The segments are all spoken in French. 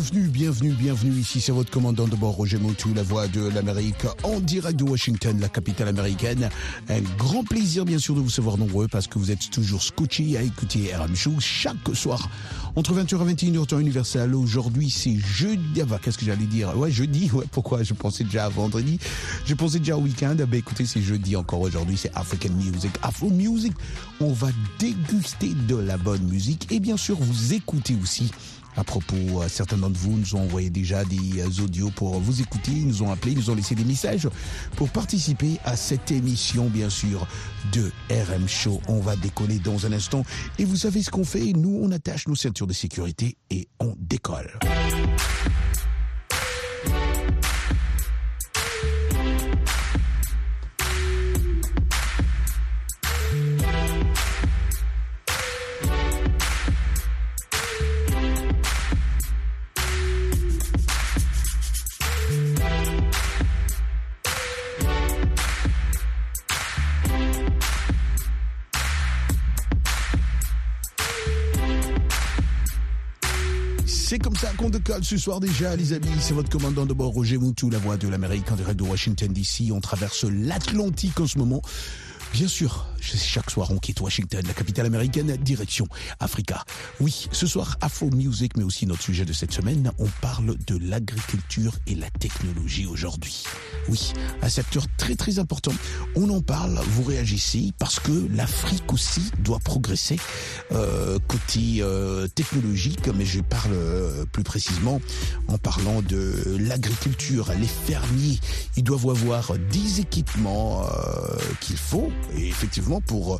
bienvenue, bienvenue, bienvenue. Ici c'est votre commandant de bord Roger Moutou, la voix de l'Amérique, en direct de Washington, la capitale américaine. Un grand plaisir bien sûr de vous savoir nombreux parce que vous êtes toujours scotché à écouter RM Show chaque soir entre 20h et 21h temps universel. Aujourd'hui c'est jeudi, ah bah, qu'est-ce que j'allais dire? Ouais jeudi, ouais pourquoi? Je pensais déjà à vendredi, je pensais déjà au week-end. Bah écoutez c'est jeudi encore aujourd'hui, c'est African Music, Afro Music. On va déguster de la bonne musique et bien sûr vous écoutez aussi à propos, euh, certains d'entre vous nous ont envoyé déjà des euh, audios pour vous écouter, ils nous ont appelé, ils nous ont laissé des messages pour participer à cette émission, bien sûr, de RM Show. On va décoller dans un instant. Et vous savez ce qu'on fait? Nous, on attache nos ceintures de sécurité et on décolle. C'est comme ça qu'on décolle ce soir déjà, les amis. C'est votre commandant de bord, Roger Moutou, la voix de l'Amérique en direct de Washington DC. On traverse l'Atlantique en ce moment. Bien sûr, chaque soir on quitte Washington, la capitale américaine, direction Africa. Oui, ce soir Afro Music, mais aussi notre sujet de cette semaine, on parle de l'agriculture et la technologie aujourd'hui. Oui, un secteur très très important. On en parle, vous réagissez parce que l'Afrique aussi doit progresser euh, côté euh, technologique, mais je parle euh, plus précisément en parlant de l'agriculture. Les fermiers, ils doivent avoir des équipements euh, qu'il faut et effectivement pour euh,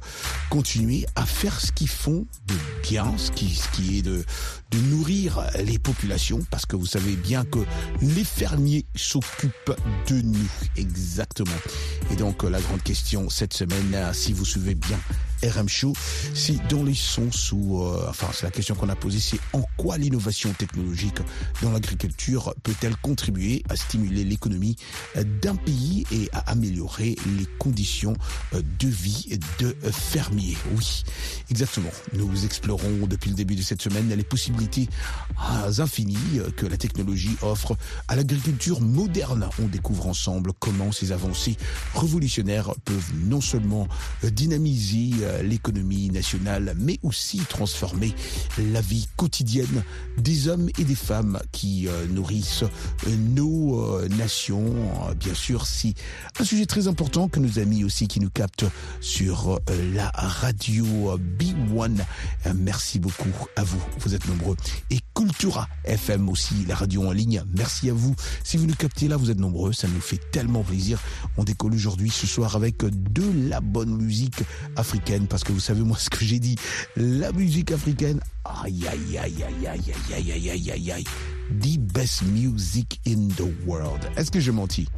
continuer à faire ce qu'ils font de bien, ce qui, ce qui est de, de nourrir les populations, parce que vous savez bien que les fermiers s'occupent de nous, exactement. Et donc euh, la grande question cette semaine, euh, si vous suivez bien RM Show, c'est dans les sens où, euh, enfin c'est la question qu'on a posée, c'est en quoi l'innovation technologique dans l'agriculture peut-elle contribuer à stimuler l'économie d'un pays et à améliorer les conditions euh, de vie de fermiers? Oui, exactement. Nous explorons depuis le début de cette semaine les possibilités euh, infinies euh, que la technologie offre à l'agriculture moderne. On découvre ensemble comment ces avancées révolutionnaires peuvent non seulement dynamiser l'économie nationale, mais aussi transformer la vie quotidienne des hommes et des femmes qui euh, nourrissent euh, nos euh, nations. Bien sûr, c'est un sujet très important que nos amis aussi qui nous captent sur la radio euh, B1. Euh, Merci beaucoup à vous, vous êtes nombreux. Cultura FM aussi, la radio en ligne. Merci à vous. Si vous nous captez là, vous êtes nombreux, ça nous fait tellement plaisir. On décolle aujourd'hui ce soir avec de la bonne musique africaine parce que vous savez moi ce que j'ai dit, la musique africaine. Aïe aïe aïe aïe aïe aïe aïe aïe aïe aïe. The best music in the world. Est-ce que j'ai menti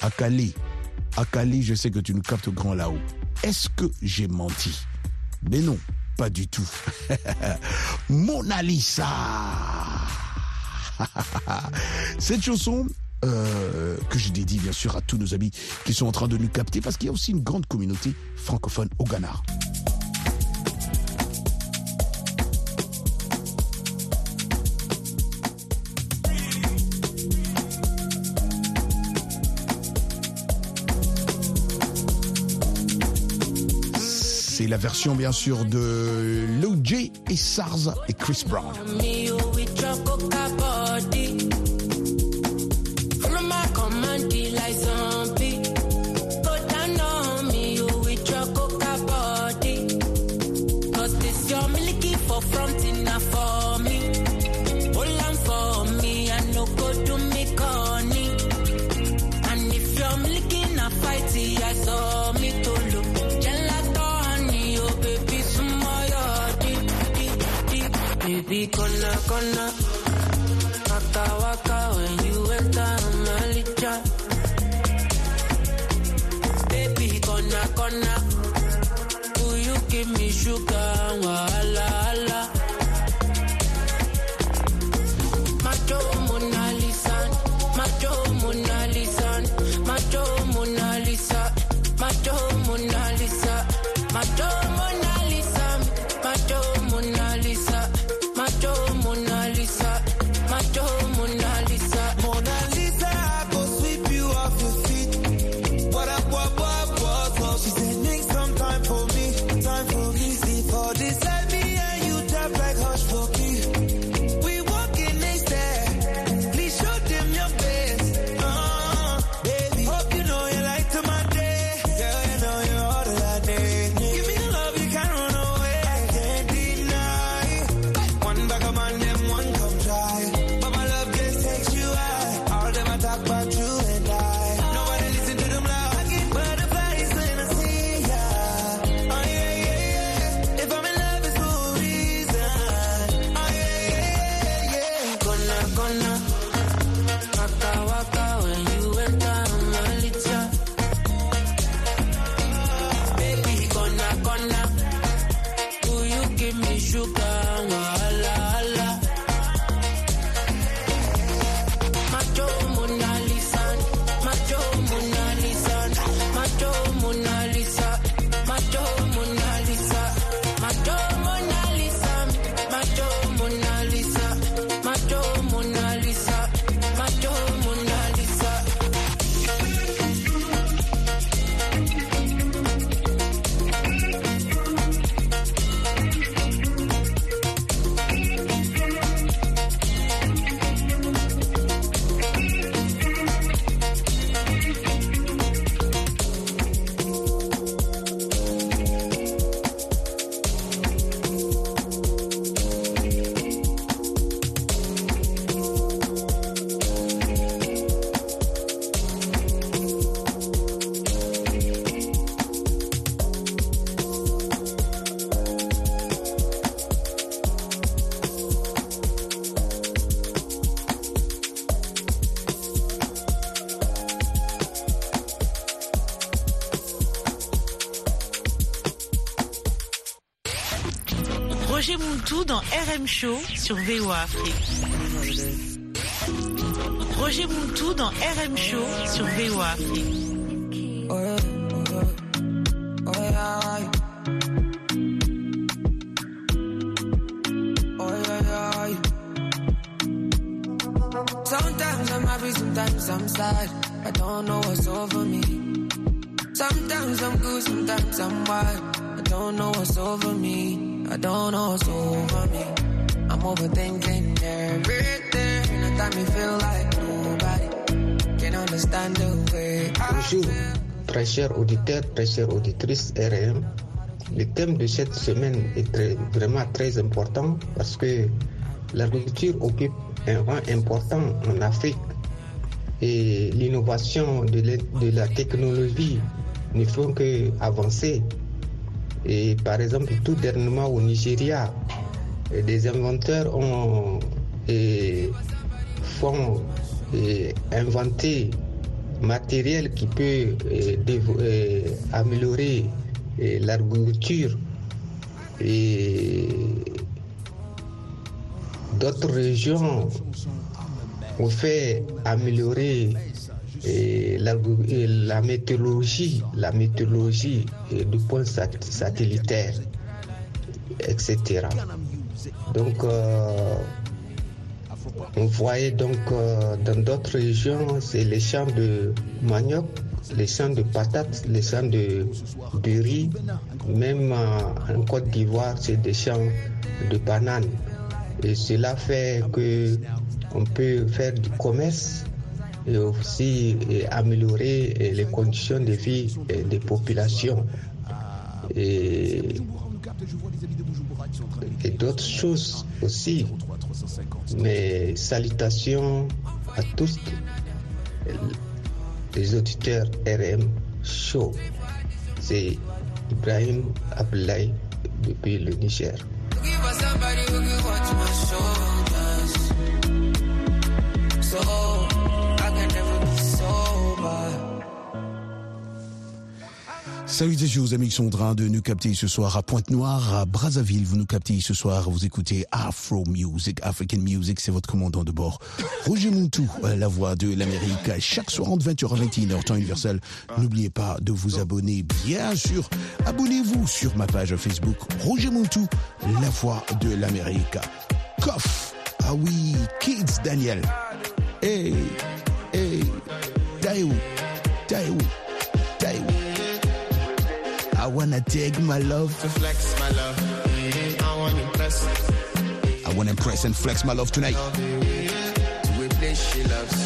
À Calais, à Calais, je sais que tu nous captes grand là-haut. Est-ce que j'ai menti Mais non, pas du tout. Mona Lisa. Cette chanson, euh, que je dédie bien sûr à tous nos amis qui sont en train de nous capter parce qu'il y a aussi une grande communauté francophone au Ghana. La version bien sûr de Lil J et SARS et Chris Brown. When you. Baby, gonna, gonna. Will you give me sugar, wala, wala. Dans RM Show sur VOA Afrique. Roger Montou dans RM Show sur VOA Afrique. Très chères auditrices RM. Le thème de cette semaine est très- vraiment très important parce que l'agriculture occupe un rang important en Afrique et l'innovation de, la- technologie ne font que avancer. Et par exemple, tout dernièrement au Nigeria, des inventeurs ont et font et inventer matériel qui peut euh, euh, améliorer euh, l'agriculture et d'autres régions ont fait améliorer la météorologie, la météorologie du point sat- satellitaire, etc. Donc, on voyait donc euh, dans d'autres régions, c'est les champs de manioc, les champs de patates, les champs de, riz. Même euh, en Côte d'Ivoire, c'est des champs de bananes. Et cela fait que on peut faire du commerce et aussi améliorer les conditions de vie des populations. Et d'autres choses aussi. Mais salutations à tous les auditeurs RM Show. C'est Ibrahim Abdoulaye depuis le Niger. Salutations aux amis qui sont en train de nous capter ce soir à Pointe-Noire, à Brazzaville. Vous nous captez ce soir, vous écoutez Afro Music, African Music, c'est votre commandant de bord. Roger Montou, la voix de l'Amérique, chaque soir entre 20h et 21h, temps universel. N'oubliez pas de vous abonner, bien sûr. Abonnez-vous sur ma page Facebook, Roger Montou, la voix de l'Amérique. Coff, ah oui, Kids Daniel. Hey, hey, Taïou, Taïou, Taïou. I wanna take my love. flex my love. I want to impress I wanna impress and flex my love tonight. to a place she loves.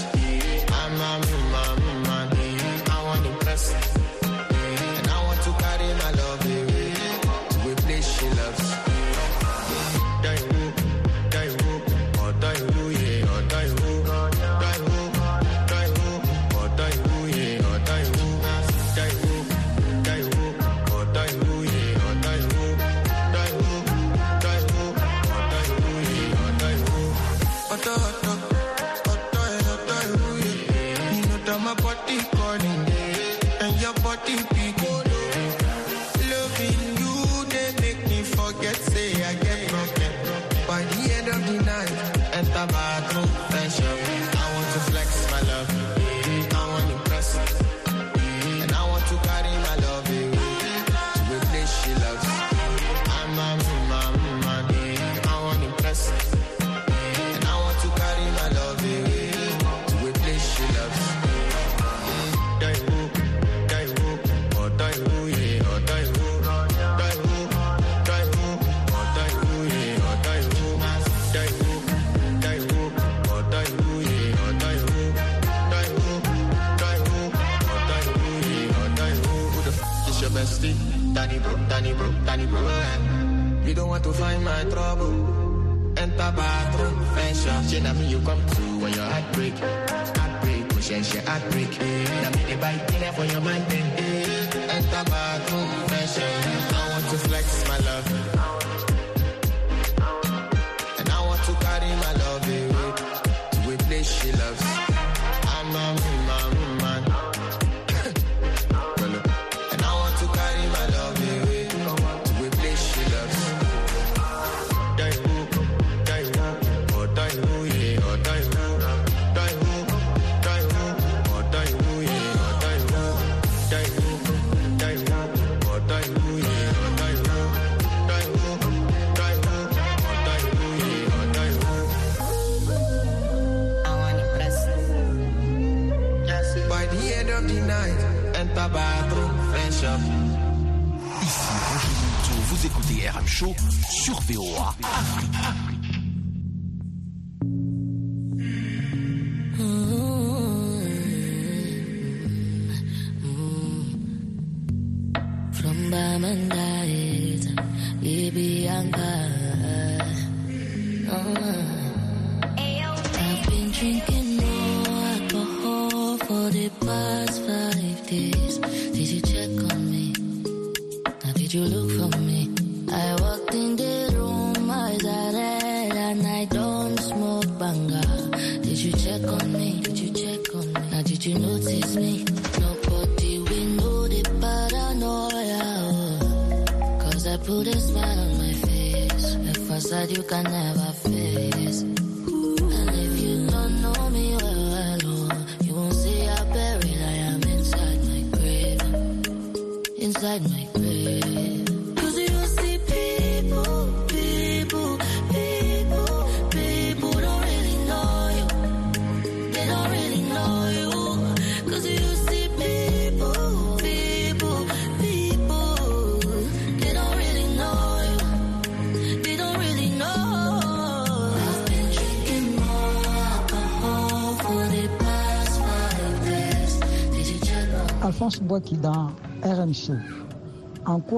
Find my trouble. Enter bathroom, up. Shit, I mean you come to when your heart break. Heartbreak, push and shit, heartbreak. Oh, now me the bite dinner for your mind, then. Eh. Enter bathroom, up. I want to flex my love. And I want to carry my love away to a place she loves. The end of the night, enter bathroom, fresh up. Ici Roger Moutou, vous écoutez RM Show sur VOA.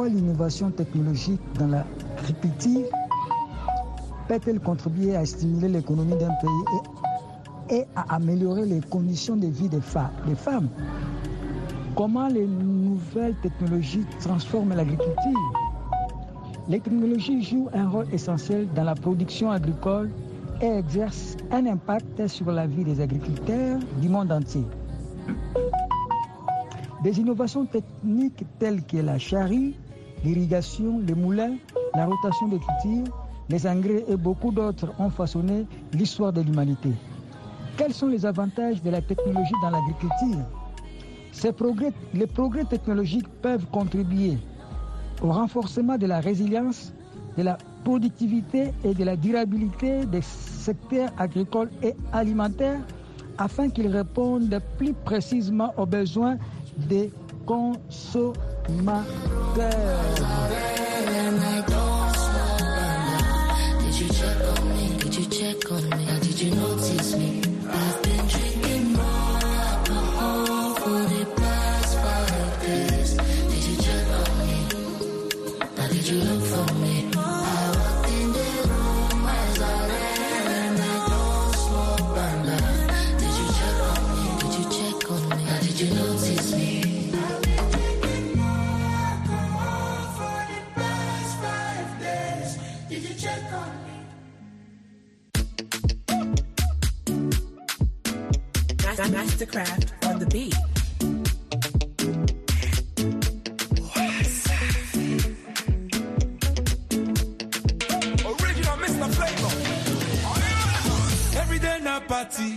L'innovation technologique dans l'agriculture peut-elle contribuer à stimuler l'économie d'un pays et, à améliorer les conditions de vie des, des femmes? Comment les nouvelles technologies transforment l'agriculture? Les technologies jouent un rôle essentiel dans la production agricole et exercent un impact sur la vie des agriculteurs du monde entier. Des innovations techniques telles que la charrie, l'irrigation, les moulins, la rotation des cultures, les engrais et beaucoup d'autres ont façonné l'histoire de l'humanité. Quels sont les avantages de la technologie dans l'agriculture? Ces progrès, Les progrès technologiques peuvent contribuer au renforcement de la résilience, de la productivité et de la durabilité des secteurs agricoles et alimentaires afin qu'ils répondent plus précisément aux besoins des consommateur. On the beat. Original Mr. Flavor. Every day na party,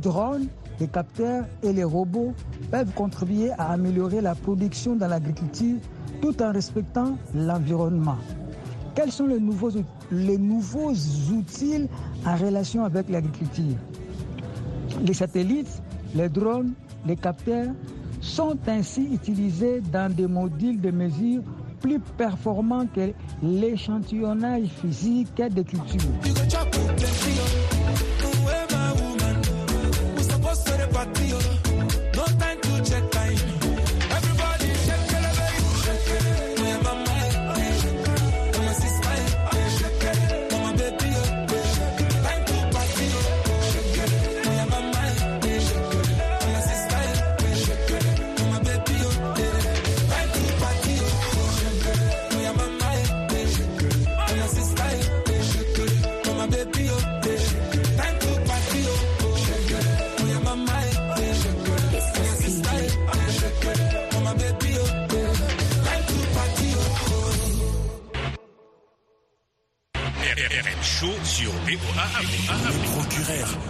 Les drones, les capteurs et les robots peuvent contribuer à améliorer la production dans l'agriculture tout en respectant l'environnement. Quels sont les nouveaux, les nouveaux outils en relation avec l'agriculture? Les satellites, les drones, les capteurs sont ainsi utilisés dans des modules de mesure plus performants que l'échantillonnage physique des cultures. patio. procureur.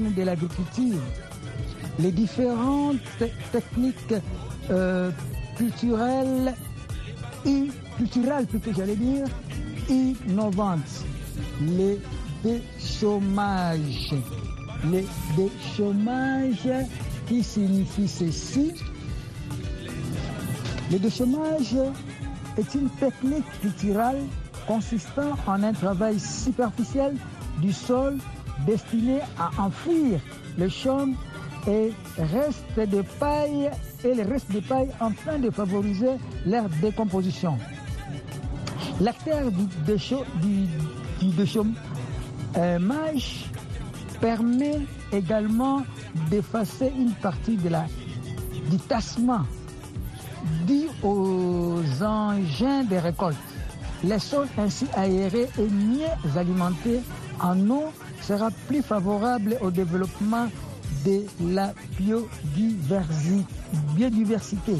de l'agriculture, les différentes techniques euh, culturelles et culturelles plutôt j'allais dire innovantes, les déchômages, les déchômages qui signifie ceci. Le déchômage est une technique culturelle consistant en un travail superficiel du sol destiné à enfouir le chaume et reste de paille et le reste de paille afin de favoriser leur décomposition. L'acteur du, du, du déchômage permet également d'effacer une partie de la, du tassement dû aux engins de récolte. Les sols ainsi aérés et mieux alimentés en eau sera plus favorable au développement de la biodiversi- biodiversité.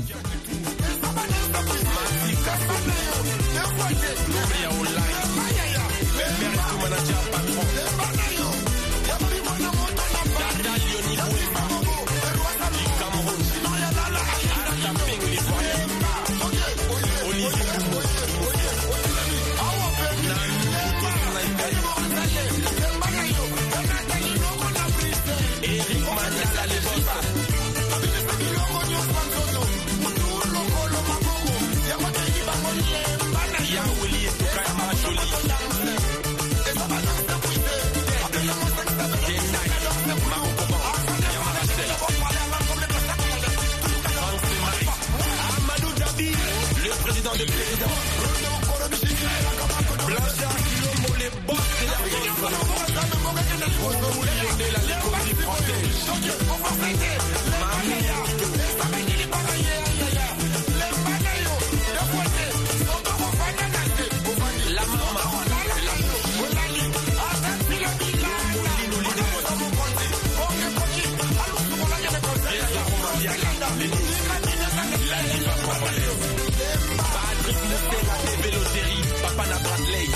Patrick Moutella, des vélotéries, Papa na Bradley,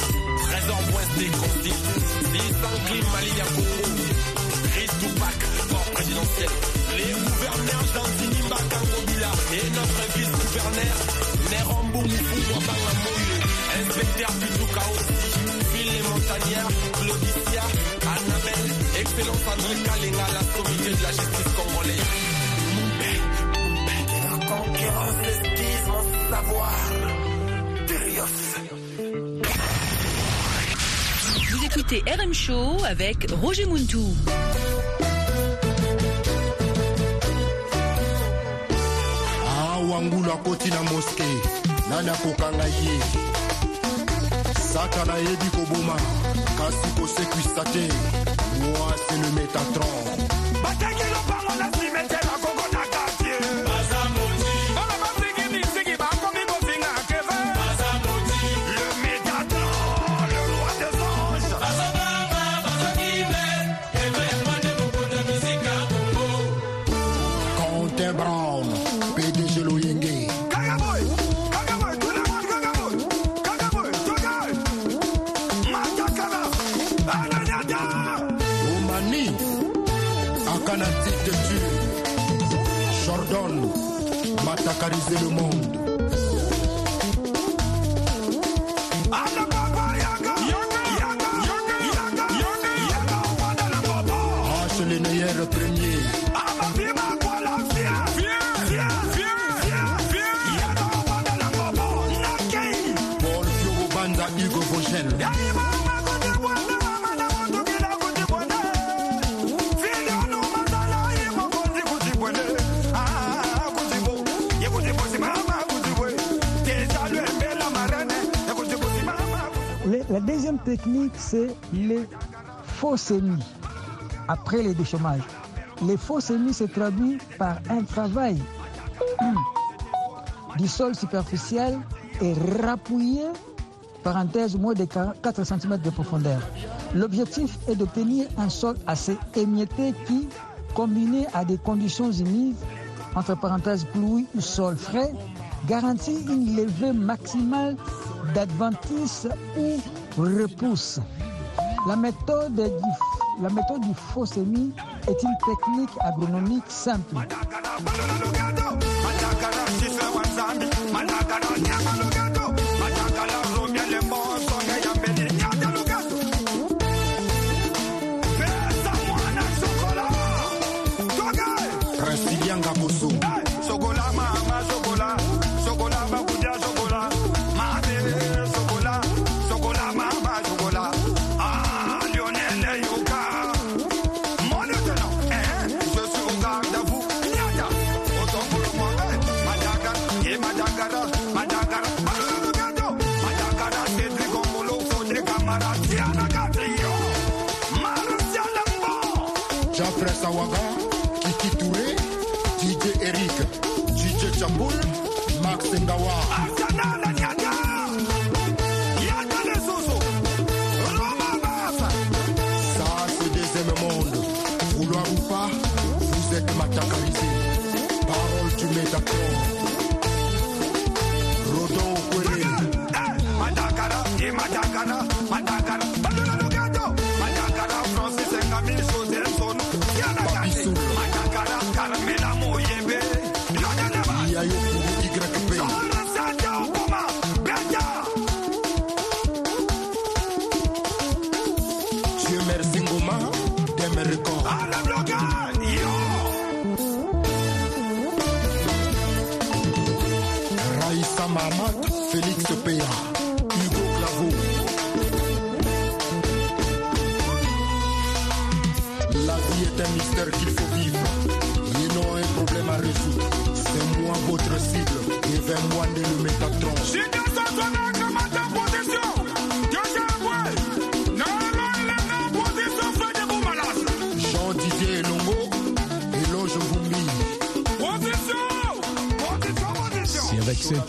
Trésor Boisté, Conti, Nissan Clim, Malia Congo, Chris Tupac, corps présidentiel, les gouverneurs d'Antini Bakangobula et notre vice-gouverneur, Nerombo Moufou Wabanga Moyo, inspecteur Pitouka aussi, Phil les montagnards, Claudicia, Annabelle, Excellence André Kalinga, la comité de la justice congolaise. Esquisse mon savoir. Vous écoutez RM Show avec Roger Muntou. awangulu akoti na moske nani akokanga ye satana ayebi koboma kasi kosekwisa te mwasi le metatron matakarise le monde. H le meilleur premier Paul Fiogo Banza Hugo Vogel. Le- la deuxième technique, c'est les faux semis après les déchômages. Les faux semis se traduit par un travail du sol superficiel et rappuyé, parenthèse, moins de 4 cm de profondeur. L'objectif est d'obtenir un sol assez émietté qui, combiné à des conditions humides, entre parenthèses pluie ou sol frais, garantit une levée maximale d'adventice ou repousse. La méthode, du, la méthode du faux semis est une technique agronomique simple.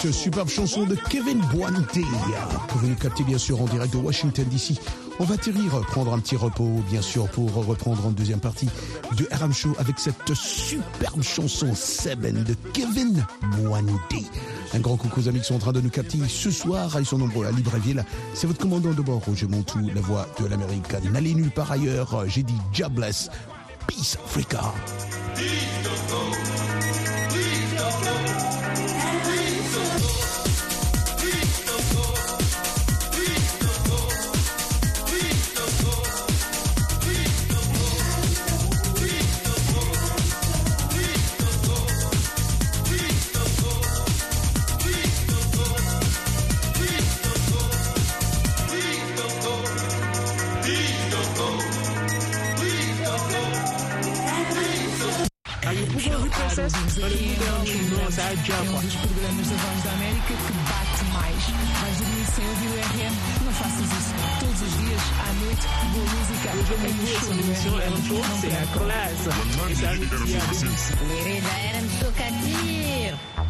Cette superbe chanson de Kevin Boante que vous nous captez bien sûr en direct de Washington DC. On va atterrir, prendre un petit repos bien sûr pour reprendre en deuxième partie de RM Show avec cette superbe chanson Seven de Kevin Boante. Un grand coucou aux amis qui sont en train de nous capter ce soir. Ils sont nombreux à Libreville. C'est votre commandant de bord, Roger Montou, la voix de l'Amérique. N'allez nulle part ailleurs. J'ai dit Jobless. Peace Africa.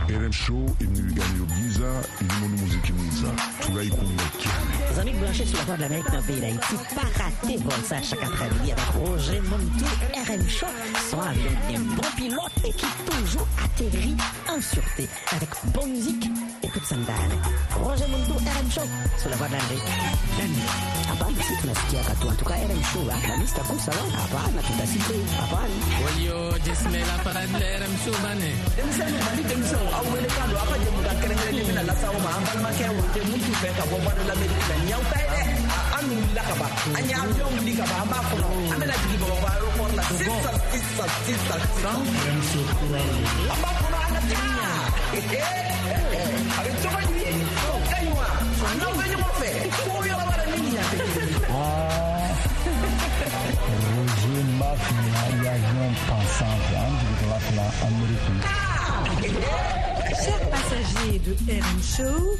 RM? Show au Musique amis la voie de l'Amérique dans le pays d'Haïti, pas ça chaque après-midi avec Roger Montou, RM Show, son avion des bons pilotes et toujours atterrit en sûreté avec bonne musique et toute sandale. Roger RM Show, sur la voie de l'Amérique. Hapana, si tunasikia katu, en tout cas RM Show, wa? Hapana, hapana. Wayo, Bane. ma minnu fɛ ka bɔ bado lamɛriki la an wulila ka ban an ye avion wuli ka ban an b'a kɔnɔ an bɛna jigin bamakɔ aéroport la a bɛ. Chers passagers de RM Show,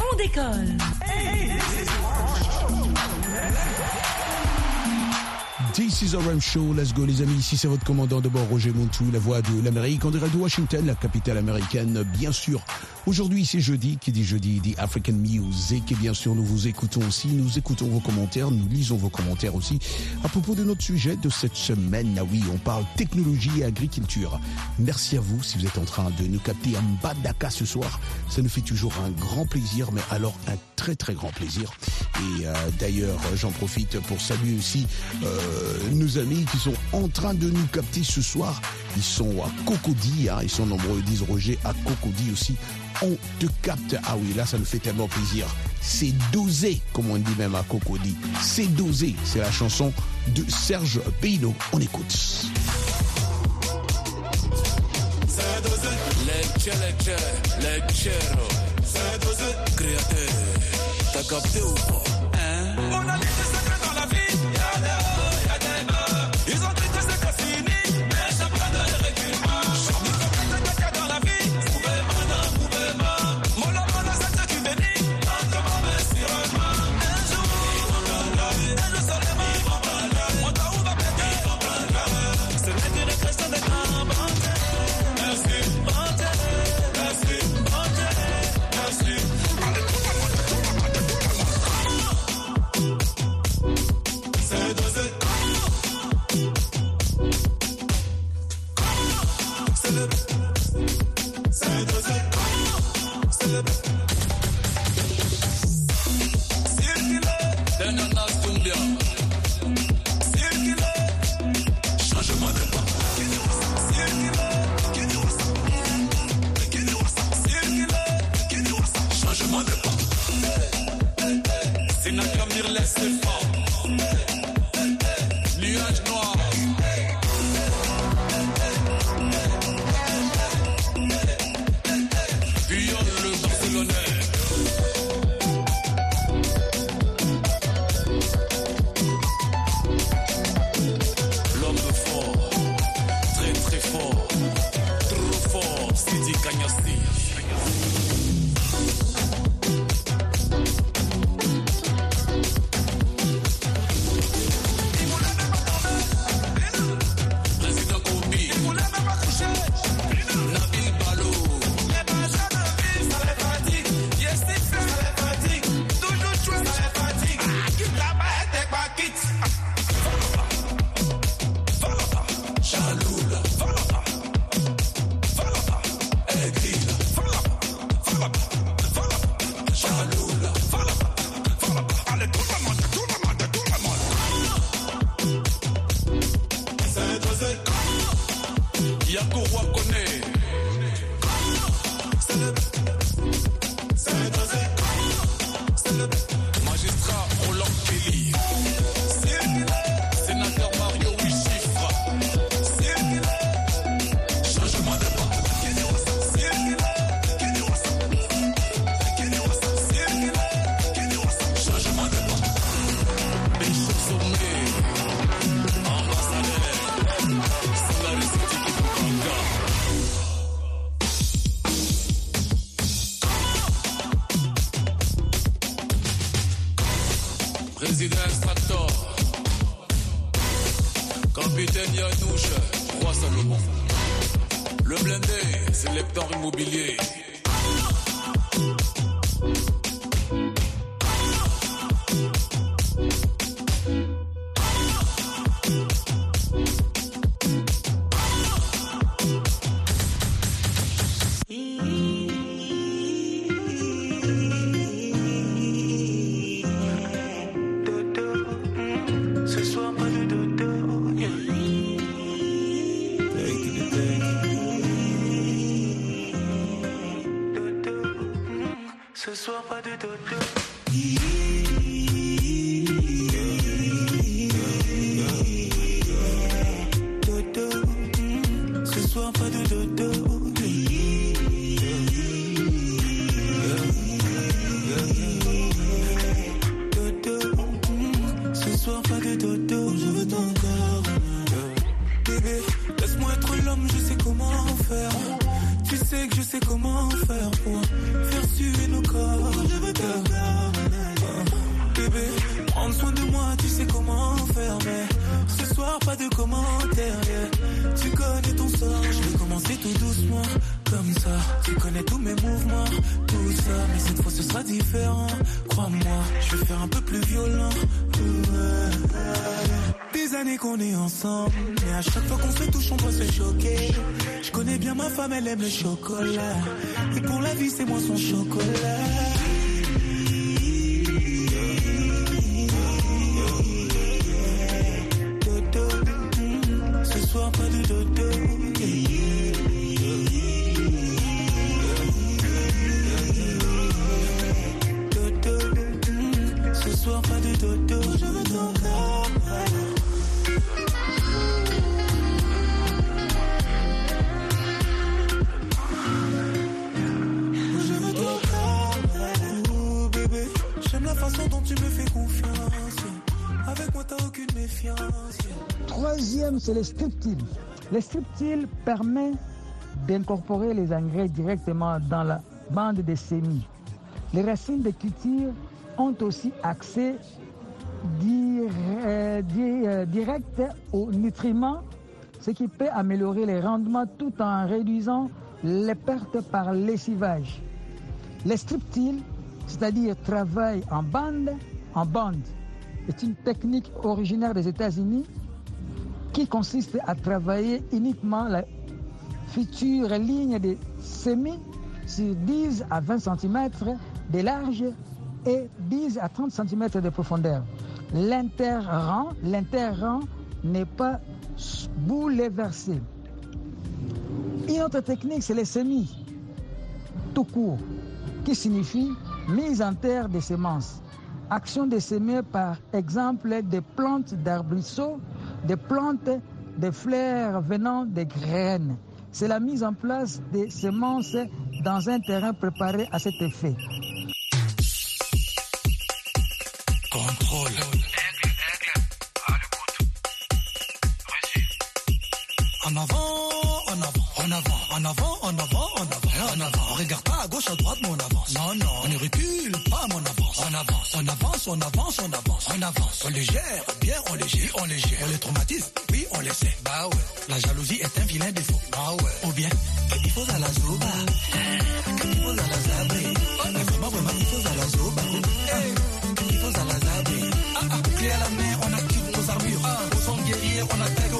on décolle. This is RM Show, let's go les amis, ici c'est votre commandant de bord Roger Montou, la voix de l'Amérique, en direct de Washington, la capitale américaine, bien sûr. Aujourd'hui c'est jeudi, qui dit jeudi dit African Music, et bien sûr nous vous écoutons aussi, nous écoutons vos commentaires, nous lisons vos commentaires aussi, à propos de notre sujet de cette semaine, ah oui, on parle technologie et agriculture. Merci à vous si vous êtes en train de nous capter de Dakar ce soir, ça nous fait toujours un grand plaisir, mais alors un très très grand plaisir. Et euh, d'ailleurs, j'en profite pour saluer aussi euh, nos amis qui sont en train de nous capter ce soir. Ils sont à Cocody, hein, ils sont nombreux, disent Roger, à Cocody aussi. On te capte. Ah oui, là, ça nous fait tellement plaisir. C'est dosé, comme on dit même à Cocody. C'est dosé. C'est la chanson de Serge Payno. On écoute. tak jak było elle aime le chocolat. Et pour la vie, c'est moi son chocolat. Troisième, c'est le striptil. Le striptil permet d'incorporer les engrais directement dans la bande de semis. Les racines de culture ont aussi accès euh, euh, direct aux nutriments, ce qui peut améliorer les rendements tout en réduisant les pertes par lessivage. Les striptil, c'est-à-dire travail en bande, en bande est une technique originaire des États-Unis qui consiste à travailler uniquement la future ligne de semis sur 10 à 20 cm de large et 10 à 30 cm de profondeur. L'interrang, l'interrang n'est pas bouleversé. Une autre technique, c'est les semis, tout court, qui signifie mise en terre des semences. Action de semer par exemple des plantes d'arbrisseaux, des plantes de fleurs venant des graines. C'est la mise en place des semences dans un terrain préparé à cet effet. Contrôle. En avant, en avant, en avant, en avant, en avant, en avant, en avant. On regarde pas à gauche, à droite, mais on avance. Non, non, on ne recule on avance. On avance, on avance, on avance, on avance, on les gère, bien, on les gère, on les gère. On les traumatise, oui, on les sait. Bah ouais, la jalousie est un vilain défaut. Bah ouais, ou bien, il faut à la zoba. Il faut à la zabri. Mais vraiment, vraiment, il faut à la zoba. Il faut à la zabri. Ah, ah, clé à la main, on active nos armures. Au son guerrier, on attaque,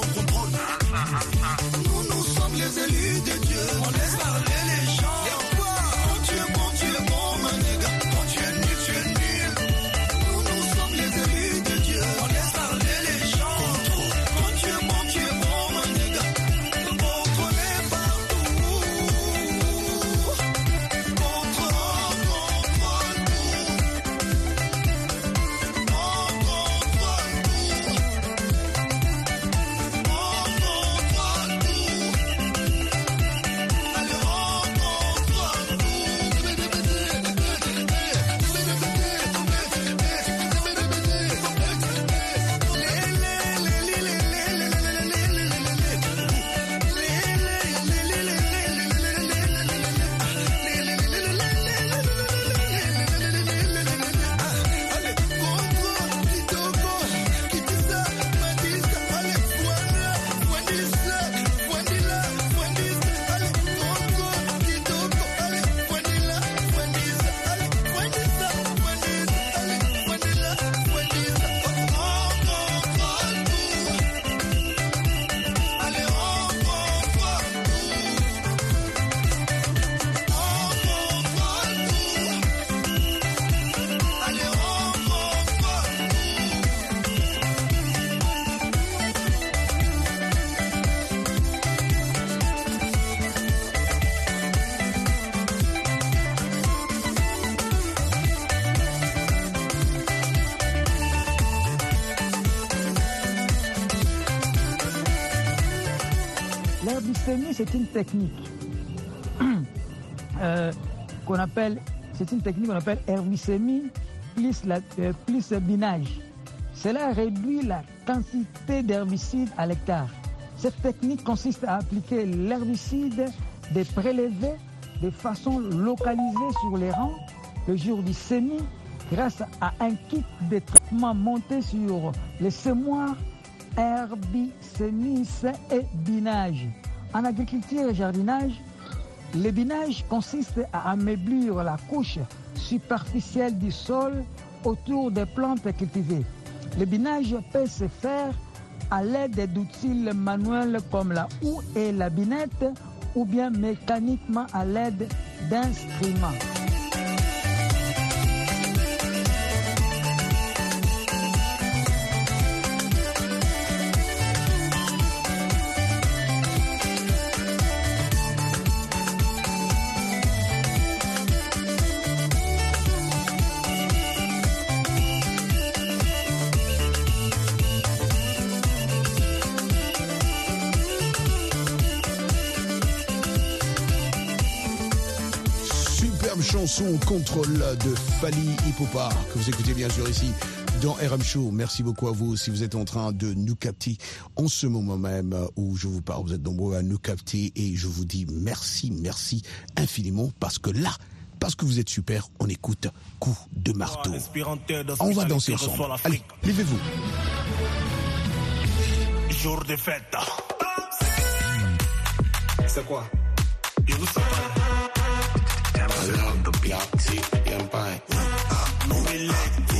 c'est une technique euh, qu'on appelle, c'est une technique qu'on appelle herbicémie plus, la, euh, plus binage. Cela réduit la quantité d'herbicide à l'hectare. Cette technique consiste à appliquer l'herbicide des prélevés de façon localisée sur les rangs le jour du semis grâce à un kit de traitement monté sur les semoirs herbisémis et binage. En agriculture et jardinage, le binage consiste à ameublir la couche superficielle du sol autour des plantes cultivées. Le binage peut se faire à l'aide d'outils manuels comme la houe et la binette ou bien mécaniquement à l'aide d'instruments. Chanson contrôle de Fali Hipopa que vous écoutez bien sûr ici dans RM Show. Merci beaucoup à vous si vous êtes en train de nous capter en ce moment même où je vous parle. Vous êtes nombreux à nous capter et je vous dis merci, merci infiniment parce que là, parce que vous êtes super, on écoute coup de marteau. On va danser ensemble. Allez, levez-vous. Jour de fête. C'est quoi? Alla doppia zip, pian pain, ah, non mi letti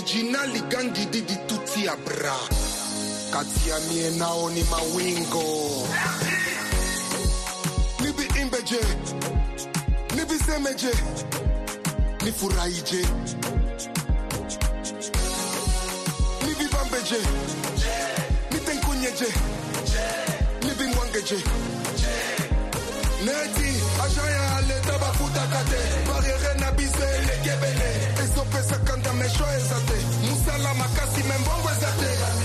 originali gangi didi tutti a bra. Kati ya mie nao ni mawingo. Nibi imbeje. Nibisemeje nifurahije nibivambeje nitenkunyeje nibimwangeje neti ashaya aleta bafuta kate. Barriere na biso elekebele ezopesaka ndamesho eza te. Mosala makasi me mbongo eza te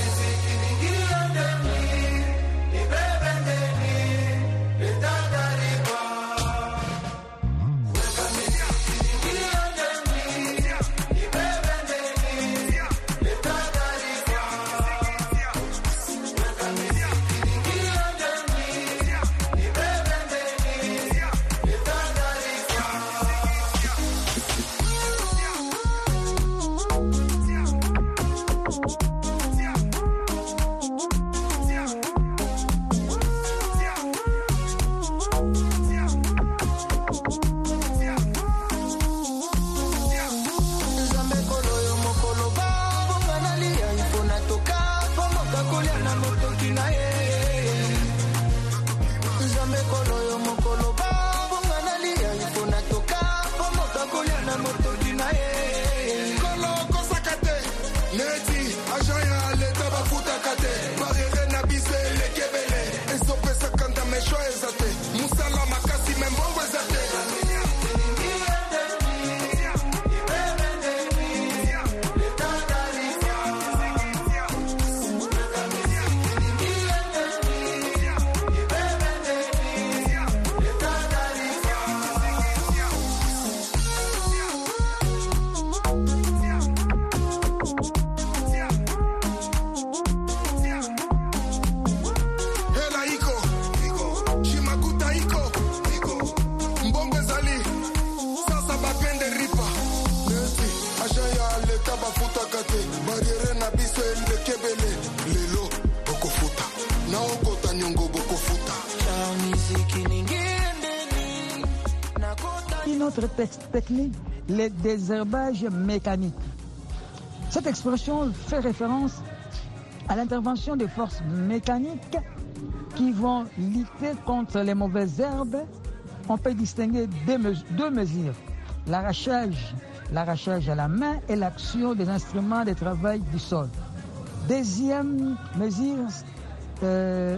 technique, le désherbage mécanique. Cette expression fait référence à l'intervention des forces mécaniques qui vont lutter contre les mauvaises herbes. On peut distinguer deux, mes- deux mesures. L'arrachage, l'arrachage à la main et l'action des instruments de travail du sol. Deuxième mesure, euh,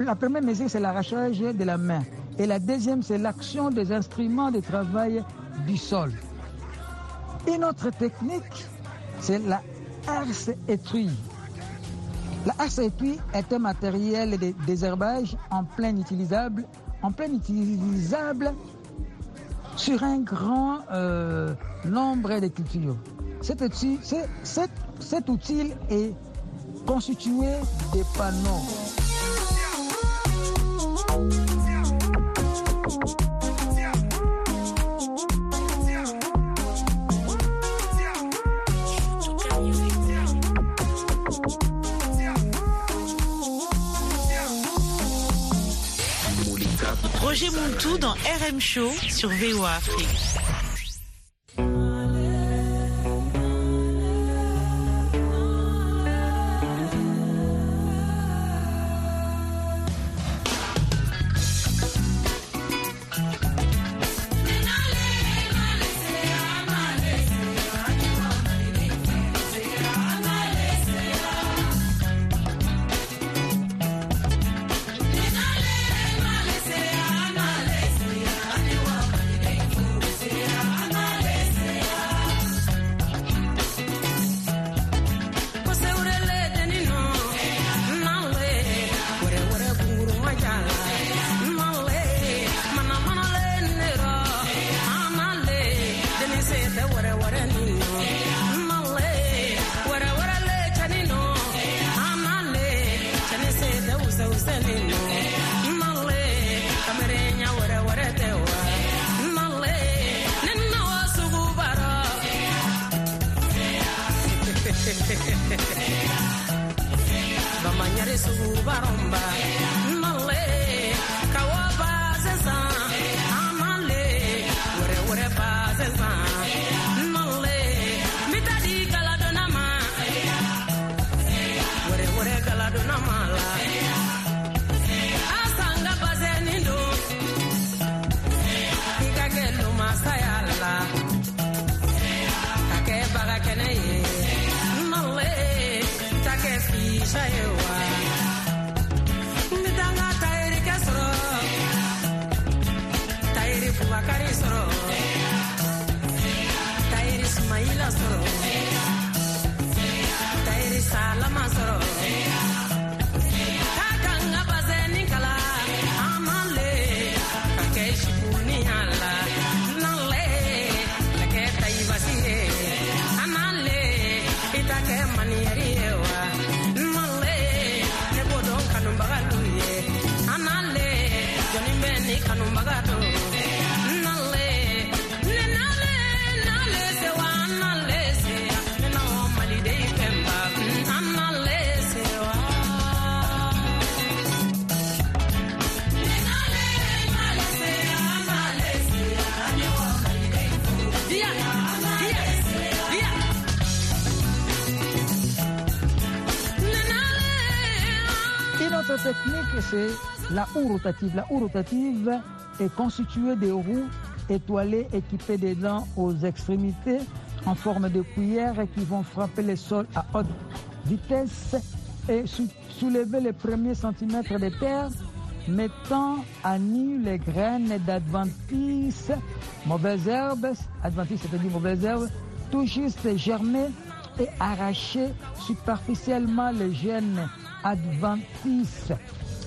la première mesure, c'est l'arrachage de la main. Et la deuxième, c'est l'action des instruments de travail du sol. Une autre technique, c'est la herse étruie. La herse étruie est un matériel de désherbage en plein utilisable, en plein utilisable sur un grand euh, nombre de cultures. Cet outil, cet outil est constitué de panneaux. Roger Montou dans RM Show sur VOA Afrique. parece un baromba. C'est la houe rotative. La houe rotative est constituée de roues étoilées équipées de dents aux extrémités en forme de cuillère qui vont frapper le sol à haute vitesse et sou- soulever les premiers centimètres de terre, mettant à nu les graines d'adventice, mauvaises herbes, adventice c'est-à-dire mauvaises herbes, tout juste germées et arracher superficiellement les gènes adventistes.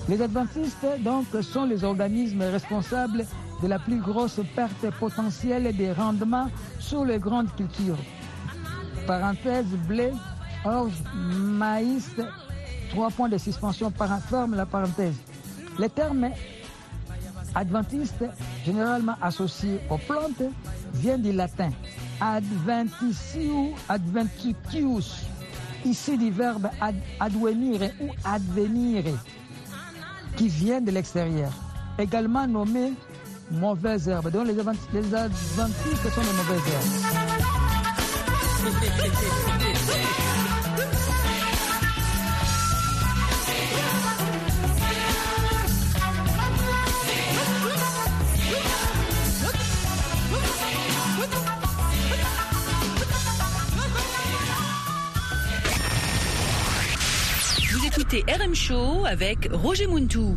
Les adventistes, donc, sont les organismes responsables de la plus grosse perte potentielle des rendements sur les grandes cultures. Parenthèse, blé, orge, maïs, trois points de suspension, par la parenthèse. Les termes adventiste, généralement associé aux plantes, vient du latin adventiciu, adventicius, ici du verbe ad, advenire ou advenire, qui vient de l'extérieur. Également nommé mauvaise herbe. Donc les, les adventistes sont les mauvaises herbes. écoutez RM Show avec Roger Muntou.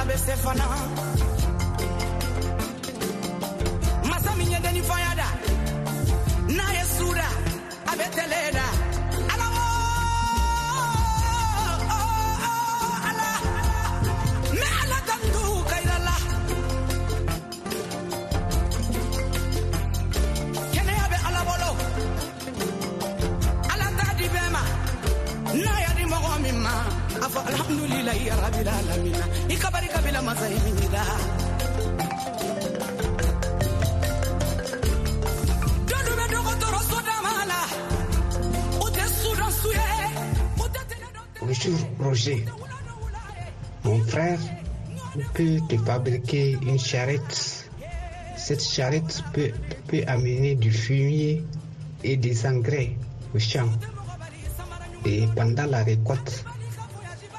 Ala bɛ se fana masa min ye denni faya da. N'a ye su da Bonjour Roger. Mon frère peut te fabriquer une charrette. Cette charrette peut, peut amener du fumier et des engrais au champ. Et pendant la récolte,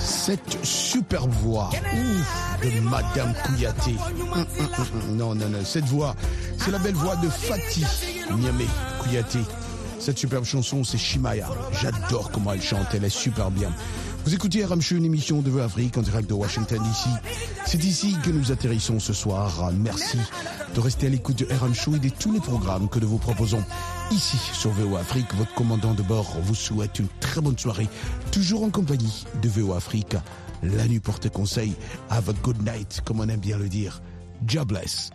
Cette superbe voix ouf, de Madame Kouyaté. Hum, hum, hum. Non, non, non. Cette voix, c'est la belle voix de Fatih Niamé Kouyaté. Cette superbe chanson, c'est Shimaya. J'adore comment elle chante. Elle est super bien. Vous écoutez RMC, une émission de Vœux Afrique en direct de Washington DC. C'est ici que nous atterrissons ce soir. Merci de rester à l'écoute de Show et de tous les programmes que nous vous proposons ici sur VO Afrique. Votre commandant de bord vous souhaite une très bonne soirée, toujours en compagnie de VO Afrique. La nuit porte conseil. Have a good night, comme on aime bien le dire. God bless.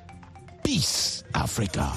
Peace, Africa.